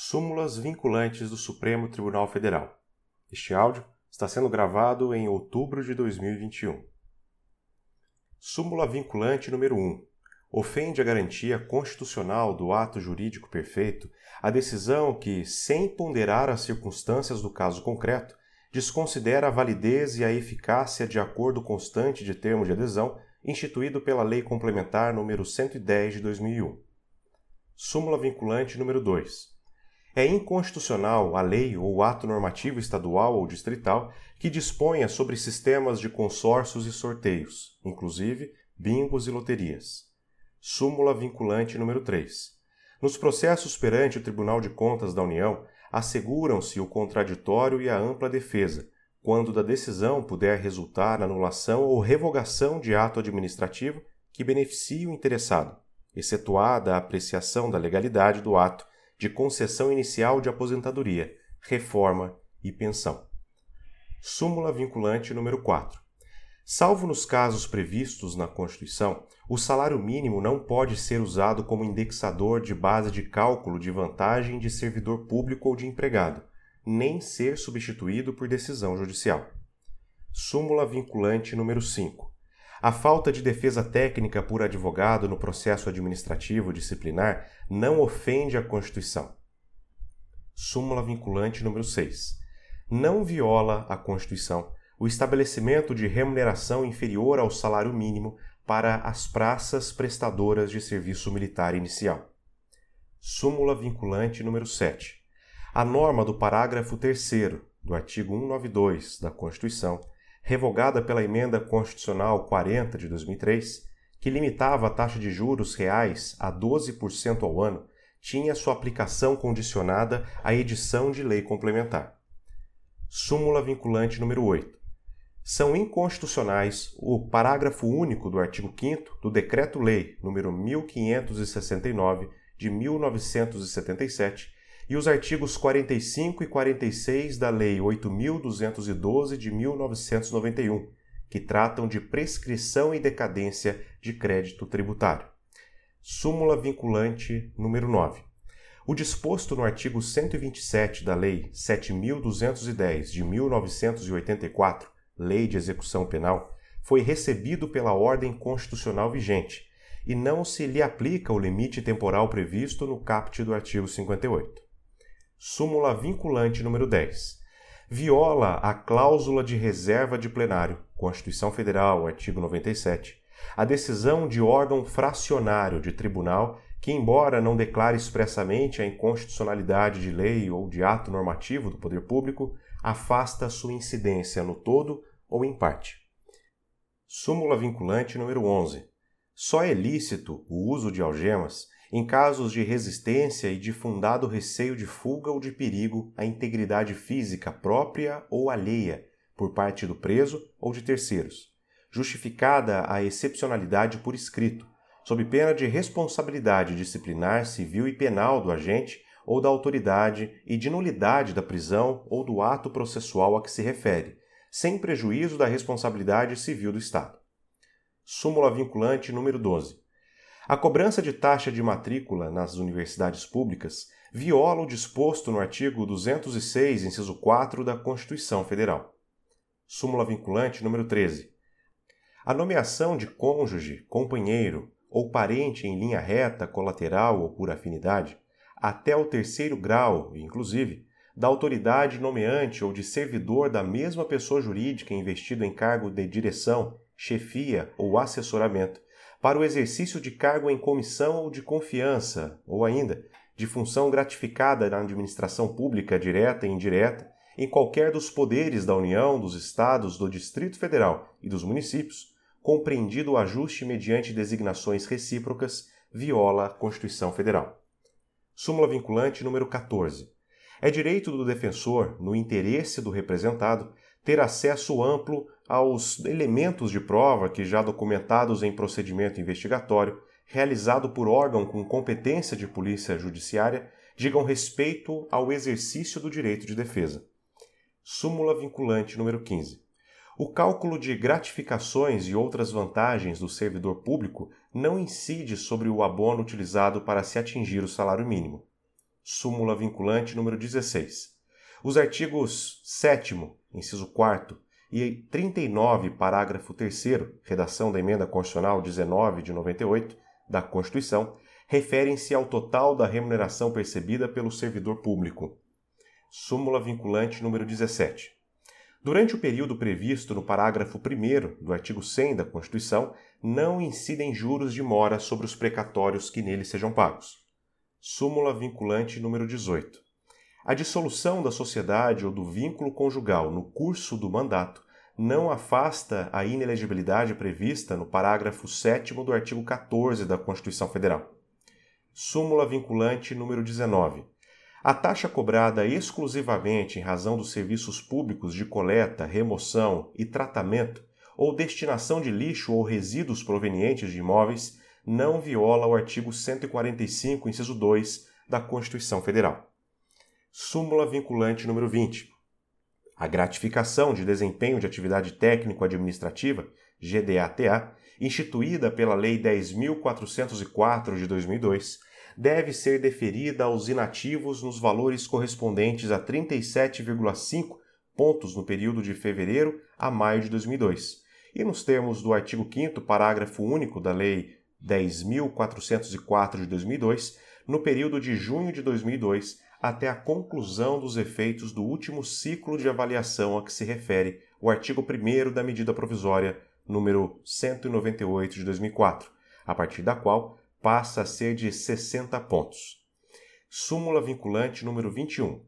Súmulas vinculantes do Supremo Tribunal Federal. Este áudio está sendo gravado em outubro de 2021. Súmula vinculante número 1. Ofende a garantia constitucional do ato jurídico perfeito a decisão que, sem ponderar as circunstâncias do caso concreto, desconsidera a validez e a eficácia de acordo constante de termo de adesão instituído pela Lei Complementar número 110 de 2001. Súmula vinculante número 2 é inconstitucional a lei ou ato normativo estadual ou distrital que disponha sobre sistemas de consórcios e sorteios, inclusive bingos e loterias. Súmula vinculante número 3. Nos processos perante o Tribunal de Contas da União, asseguram-se o contraditório e a ampla defesa, quando da decisão puder resultar anulação ou revogação de ato administrativo que beneficie o interessado, excetuada a apreciação da legalidade do ato de concessão inicial de aposentadoria, reforma e pensão. Súmula vinculante número 4. Salvo nos casos previstos na Constituição, o salário mínimo não pode ser usado como indexador de base de cálculo de vantagem de servidor público ou de empregado, nem ser substituído por decisão judicial. Súmula vinculante número 5. A falta de defesa técnica por advogado no processo administrativo disciplinar não ofende a Constituição. Súmula vinculante número 6. Não viola a Constituição o estabelecimento de remuneração inferior ao salário mínimo para as praças prestadoras de serviço militar inicial. Súmula vinculante número 7. A norma do parágrafo 3 do artigo 192 da Constituição revogada pela Emenda Constitucional 40 de 2003, que limitava a taxa de juros reais a 12% ao ano, tinha sua aplicação condicionada à edição de lei complementar. Súmula vinculante número 8. São inconstitucionais o parágrafo único do artigo 5 do Decreto-Lei número 1569 de 1977 e os artigos 45 e 46 da Lei 8.212 de 1991, que tratam de prescrição e decadência de crédito tributário. Súmula vinculante número 9. O disposto no artigo 127 da Lei 7.210 de 1984, Lei de Execução Penal, foi recebido pela ordem constitucional vigente e não se lhe aplica o limite temporal previsto no caput do artigo 58 súmula vinculante número 10. Viola a cláusula de reserva de plenário, Constituição Federal, artigo 97, a decisão de órgão fracionário de tribunal que, embora não declare expressamente a inconstitucionalidade de lei ou de ato normativo do poder público, afasta sua incidência no todo ou em parte. Súmula vinculante número 11. Só é lícito o uso de algemas em casos de resistência e de fundado receio de fuga ou de perigo à integridade física própria ou alheia por parte do preso ou de terceiros, justificada a excepcionalidade por escrito, sob pena de responsabilidade disciplinar civil e penal do agente ou da autoridade e de nulidade da prisão ou do ato processual a que se refere, sem prejuízo da responsabilidade civil do Estado. Súmula vinculante número 12. A cobrança de taxa de matrícula nas universidades públicas viola o disposto no artigo 206, inciso 4 da Constituição Federal. Súmula vinculante número 13. A nomeação de cônjuge, companheiro ou parente em linha reta, colateral ou por afinidade, até o terceiro grau, inclusive, da autoridade nomeante ou de servidor da mesma pessoa jurídica investido em cargo de direção, chefia ou assessoramento, para o exercício de cargo em comissão ou de confiança, ou ainda de função gratificada na administração pública direta e indireta, em qualquer dos poderes da União, dos Estados, do Distrito Federal e dos municípios, compreendido o ajuste mediante designações recíprocas, viola a Constituição Federal. Súmula vinculante número 14. É direito do defensor, no interesse do representado, ter acesso amplo aos elementos de prova que, já documentados em procedimento investigatório, realizado por órgão com competência de polícia judiciária, digam respeito ao exercício do direito de defesa. Súmula vinculante número 15. O cálculo de gratificações e outras vantagens do servidor público não incide sobre o abono utilizado para se atingir o salário mínimo. súmula vinculante número 16. Os artigos 7 inciso 4 e 39, parágrafo 3 redação da emenda constitucional 19 de 98 da Constituição, referem-se ao total da remuneração percebida pelo servidor público. Súmula vinculante número 17. Durante o período previsto no parágrafo 1 do artigo 100 da Constituição, não incidem juros de mora sobre os precatórios que nele sejam pagos. Súmula vinculante número 18. A dissolução da sociedade ou do vínculo conjugal no curso do mandato não afasta a inelegibilidade prevista no parágrafo 7 do artigo 14 da Constituição Federal. Súmula vinculante número 19. A taxa cobrada exclusivamente em razão dos serviços públicos de coleta, remoção e tratamento ou destinação de lixo ou resíduos provenientes de imóveis não viola o artigo 145, inciso 2 da Constituição Federal. Súmula vinculante número 20. A gratificação de desempenho de atividade técnico-administrativa, GDATA, instituída pela Lei 10.404 de 2002, deve ser deferida aos inativos nos valores correspondentes a 37,5 pontos no período de fevereiro a maio de 2002. E nos termos do artigo 5 parágrafo único da Lei 10.404 de 2002, no período de junho de 2002 até a conclusão dos efeitos do último ciclo de avaliação a que se refere o artigo 1 da medida provisória número 198 de 2004, a partir da qual passa a ser de 60 pontos. Súmula vinculante número 21.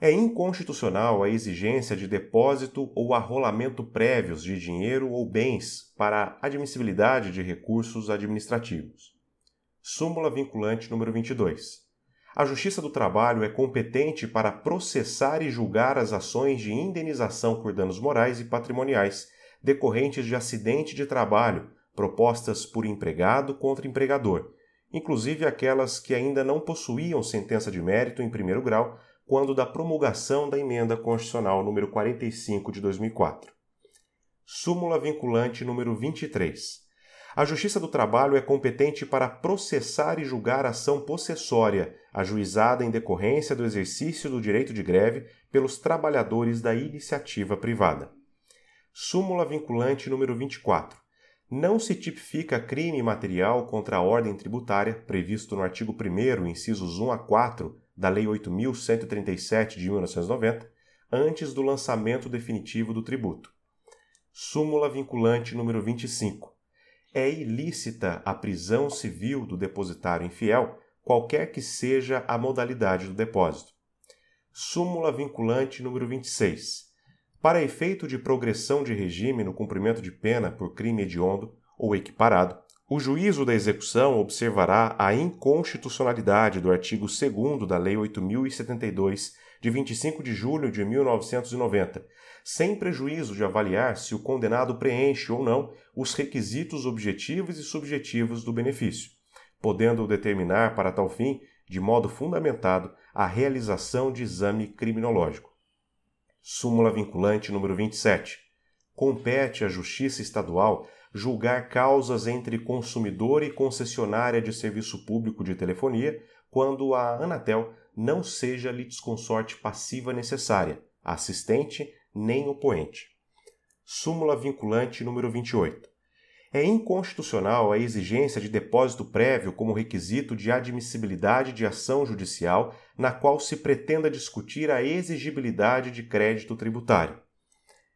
É inconstitucional a exigência de depósito ou arrolamento prévios de dinheiro ou bens para admissibilidade de recursos administrativos. Súmula vinculante número 22. A Justiça do Trabalho é competente para processar e julgar as ações de indenização por danos morais e patrimoniais decorrentes de acidente de trabalho propostas por empregado contra empregador, inclusive aquelas que ainda não possuíam sentença de mérito em primeiro grau quando da promulgação da emenda constitucional número 45 de 2004. Súmula vinculante número 23. A Justiça do Trabalho é competente para processar e julgar ação possessória ajuizada em decorrência do exercício do direito de greve pelos trabalhadores da iniciativa privada. Súmula vinculante número 24 não se tipifica crime material contra a ordem tributária previsto no artigo 1 incisos 1 a 4 da Lei 8.137 de 1990, antes do lançamento definitivo do tributo. Súmula vinculante número 25. É ilícita a prisão civil do depositário infiel, qualquer que seja a modalidade do depósito. Súmula vinculante número 26 para efeito de progressão de regime no cumprimento de pena por crime hediondo ou equiparado, o juízo da execução observará a inconstitucionalidade do artigo 2 da Lei 8072, de 25 de julho de 1990, sem prejuízo de avaliar se o condenado preenche ou não os requisitos objetivos e subjetivos do benefício, podendo determinar para tal fim, de modo fundamentado, a realização de exame criminológico. Súmula vinculante número 27. Compete à Justiça Estadual julgar causas entre consumidor e concessionária de serviço público de telefonia quando a Anatel não seja litisconsorte passiva necessária, assistente nem opoente. Súmula vinculante número 28. É inconstitucional a exigência de depósito prévio como requisito de admissibilidade de ação judicial na qual se pretenda discutir a exigibilidade de crédito tributário.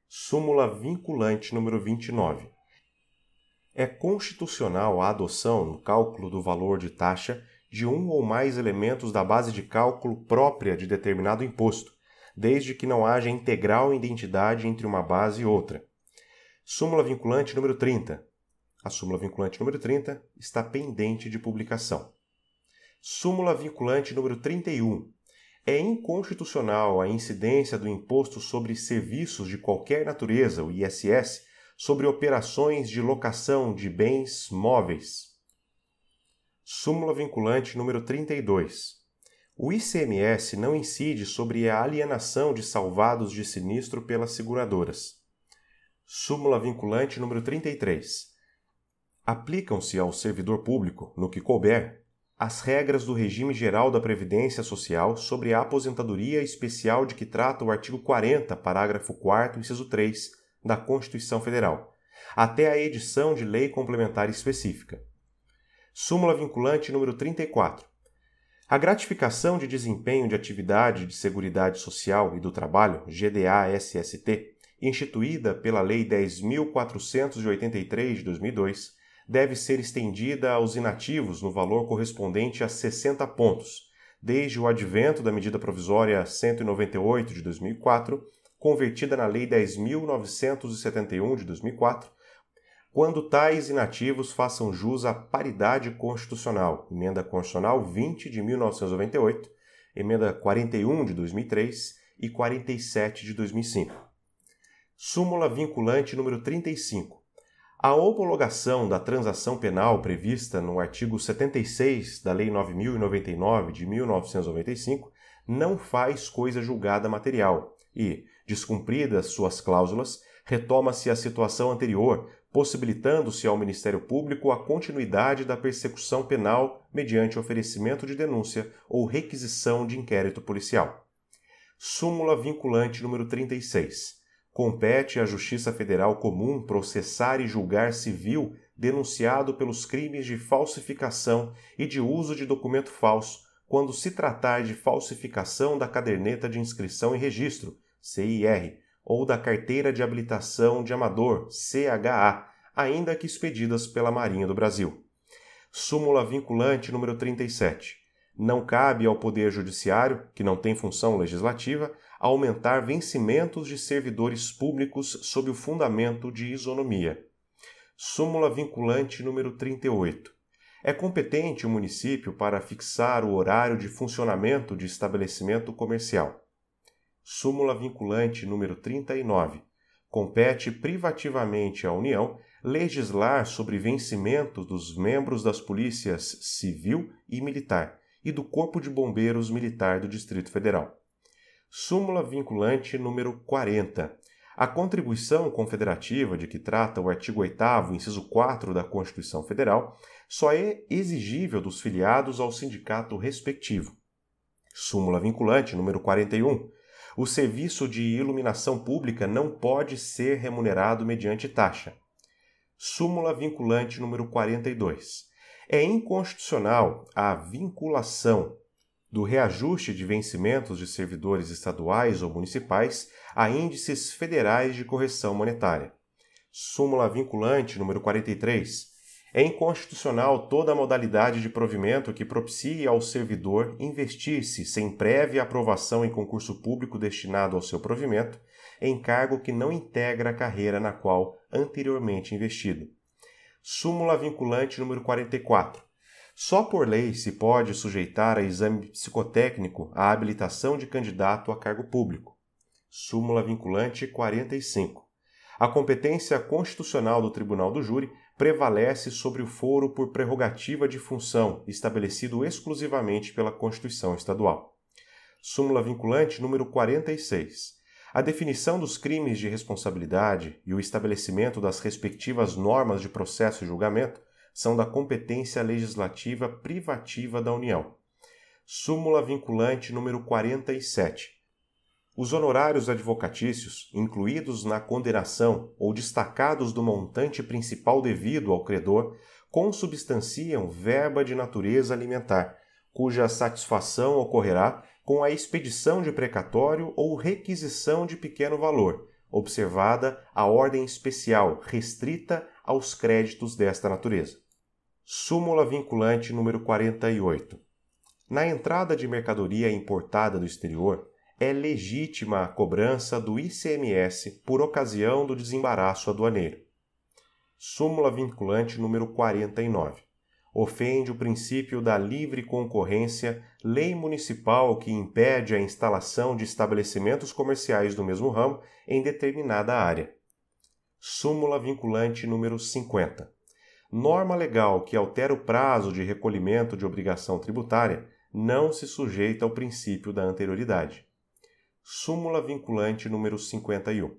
Súmula vinculante número 29. É constitucional a adoção, no cálculo do valor de taxa, de um ou mais elementos da base de cálculo própria de determinado imposto, desde que não haja integral identidade entre uma base e outra. Súmula vinculante número 30. A súmula vinculante número 30 está pendente de publicação. Súmula vinculante número 31. É inconstitucional a incidência do imposto sobre serviços de qualquer natureza, o ISS, sobre operações de locação de bens móveis. Súmula vinculante número 32. O ICMS não incide sobre a alienação de salvados de sinistro pelas seguradoras. Súmula vinculante número 33. Aplicam-se ao servidor público, no que couber, as regras do regime geral da Previdência Social sobre a aposentadoria especial de que trata o artigo 40, parágrafo 4, inciso 3 da Constituição Federal, até a edição de lei complementar específica. Súmula vinculante número 34. A gratificação de desempenho de atividade de Seguridade Social e do Trabalho, GDA-SST, instituída pela Lei 10.483 de 2002, deve ser estendida aos inativos no valor correspondente a 60 pontos, desde o advento da medida provisória 198 de 2004, convertida na Lei 10.971 de 2004, quando tais inativos façam jus à paridade constitucional, emenda constitucional 20 de 1998, emenda 41 de 2003 e 47 de 2005. Súmula vinculante número 35 a homologação da transação penal prevista no artigo 76 da Lei 9099 de 1995 não faz coisa julgada material e, descumpridas suas cláusulas, retoma-se a situação anterior, possibilitando-se ao Ministério Público a continuidade da persecução penal mediante oferecimento de denúncia ou requisição de inquérito policial. Súmula vinculante número 36 compete à Justiça Federal Comum processar e julgar civil denunciado pelos crimes de falsificação e de uso de documento falso, quando se tratar de falsificação da caderneta de inscrição e registro, CIR, ou da carteira de habilitação de amador, CHA, ainda que expedidas pela Marinha do Brasil. Súmula vinculante número 37. Não cabe ao Poder Judiciário, que não tem função legislativa, aumentar vencimentos de servidores públicos sob o fundamento de isonomia. Súmula vinculante número 38. É competente o município para fixar o horário de funcionamento de estabelecimento comercial. Súmula vinculante número 39. Compete privativamente à União legislar sobre vencimento dos membros das polícias civil e militar e do Corpo de Bombeiros Militar do Distrito Federal. Súmula vinculante número 40. A contribuição confederativa de que trata o artigo 8 inciso 4 da Constituição Federal só é exigível dos filiados ao sindicato respectivo. Súmula vinculante número 41. O serviço de iluminação pública não pode ser remunerado mediante taxa. Súmula vinculante número 42. É inconstitucional a vinculação do reajuste de vencimentos de servidores estaduais ou municipais a índices federais de correção monetária. Súmula vinculante número 43. É inconstitucional toda a modalidade de provimento que propicie ao servidor investir-se sem prévia aprovação em concurso público destinado ao seu provimento em cargo que não integra a carreira na qual anteriormente investido. Súmula vinculante número 44. Só por lei se pode sujeitar a exame psicotécnico a habilitação de candidato a cargo público. Súmula vinculante 45. A competência constitucional do Tribunal do Júri prevalece sobre o foro por prerrogativa de função, estabelecido exclusivamente pela Constituição Estadual. Súmula vinculante número 46. A definição dos crimes de responsabilidade e o estabelecimento das respectivas normas de processo e julgamento são da competência legislativa privativa da União. Súmula vinculante número 47. Os honorários advocatícios, incluídos na condenação ou destacados do montante principal devido ao credor, consubstanciam verba de natureza alimentar, cuja satisfação ocorrerá com a expedição de precatório ou requisição de pequeno valor, observada a ordem especial restrita aos créditos desta natureza. Súmula vinculante número 48. Na entrada de mercadoria importada do exterior, é legítima a cobrança do ICMS por ocasião do desembaraço aduaneiro. Súmula vinculante número 49. Ofende o princípio da livre concorrência, lei municipal que impede a instalação de estabelecimentos comerciais do mesmo ramo em determinada área. Súmula vinculante número 50 norma legal que altera o prazo de recolhimento de obrigação tributária não se sujeita ao princípio da anterioridade. Súmula vinculante número 51.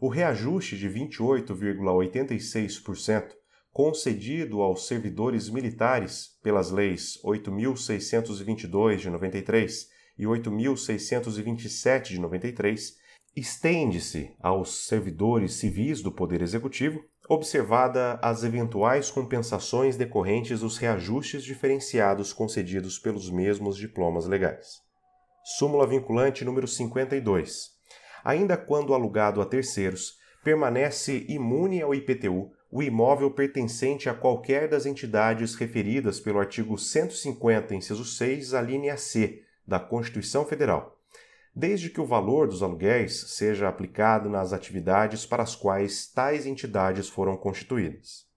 O reajuste de 28,86%, concedido aos servidores militares pelas leis 8622 de 93 e 8627 de 93 estende-se aos servidores civis do Poder Executivo, observada as eventuais compensações decorrentes dos reajustes diferenciados concedidos pelos mesmos diplomas legais. Súmula vinculante número 52. Ainda quando alugado a terceiros, permanece imune ao IPTU o imóvel pertencente a qualquer das entidades referidas pelo artigo 150, inciso 6, a linha C da Constituição Federal desde que o valor dos aluguéis seja aplicado nas atividades para as quais tais entidades foram constituídas.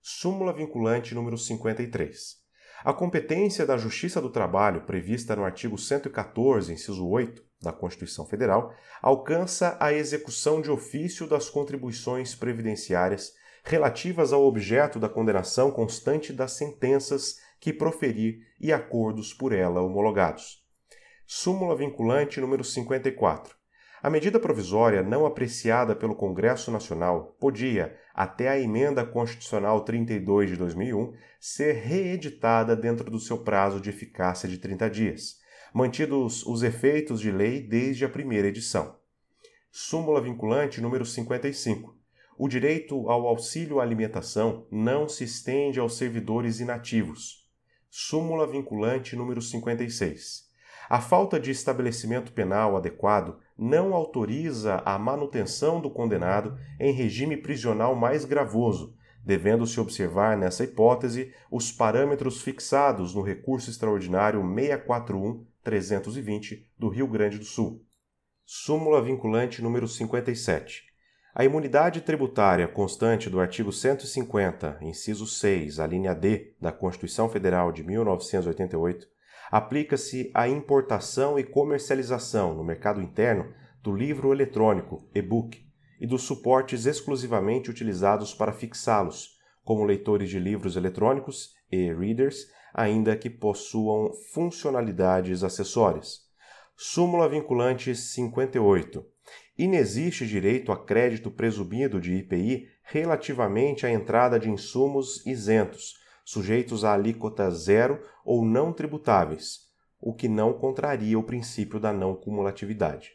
Súmula vinculante número 53. A competência da Justiça do Trabalho, prevista no artigo 114, inciso 8 da Constituição Federal, alcança a execução de ofício das contribuições previdenciárias relativas ao objeto da condenação constante das sentenças que proferir e acordos por ela homologados. Súmula vinculante número 54. A medida provisória não apreciada pelo Congresso Nacional podia, até a emenda constitucional 32 de 2001, ser reeditada dentro do seu prazo de eficácia de 30 dias, mantidos os efeitos de lei desde a primeira edição. Súmula vinculante número 55. O direito ao auxílio alimentação não se estende aos servidores inativos. Súmula vinculante número 56. A falta de estabelecimento penal adequado não autoriza a manutenção do condenado em regime prisional mais gravoso, devendo-se observar nessa hipótese os parâmetros fixados no recurso extraordinário 641-320 do Rio Grande do Sul. Súmula vinculante número 57. A imunidade tributária constante do artigo 150, inciso 6, a linha D da Constituição Federal de 1988 aplica-se à importação e comercialização no mercado interno do livro eletrônico, e-book, e dos suportes exclusivamente utilizados para fixá-los, como leitores de livros eletrônicos e readers, ainda que possuam funcionalidades acessórias. Súmula vinculante 58. Inexiste direito a crédito presumido de IPI relativamente à entrada de insumos isentos, sujeitos a alíquota zero ou não tributáveis, o que não contraria o princípio da não cumulatividade.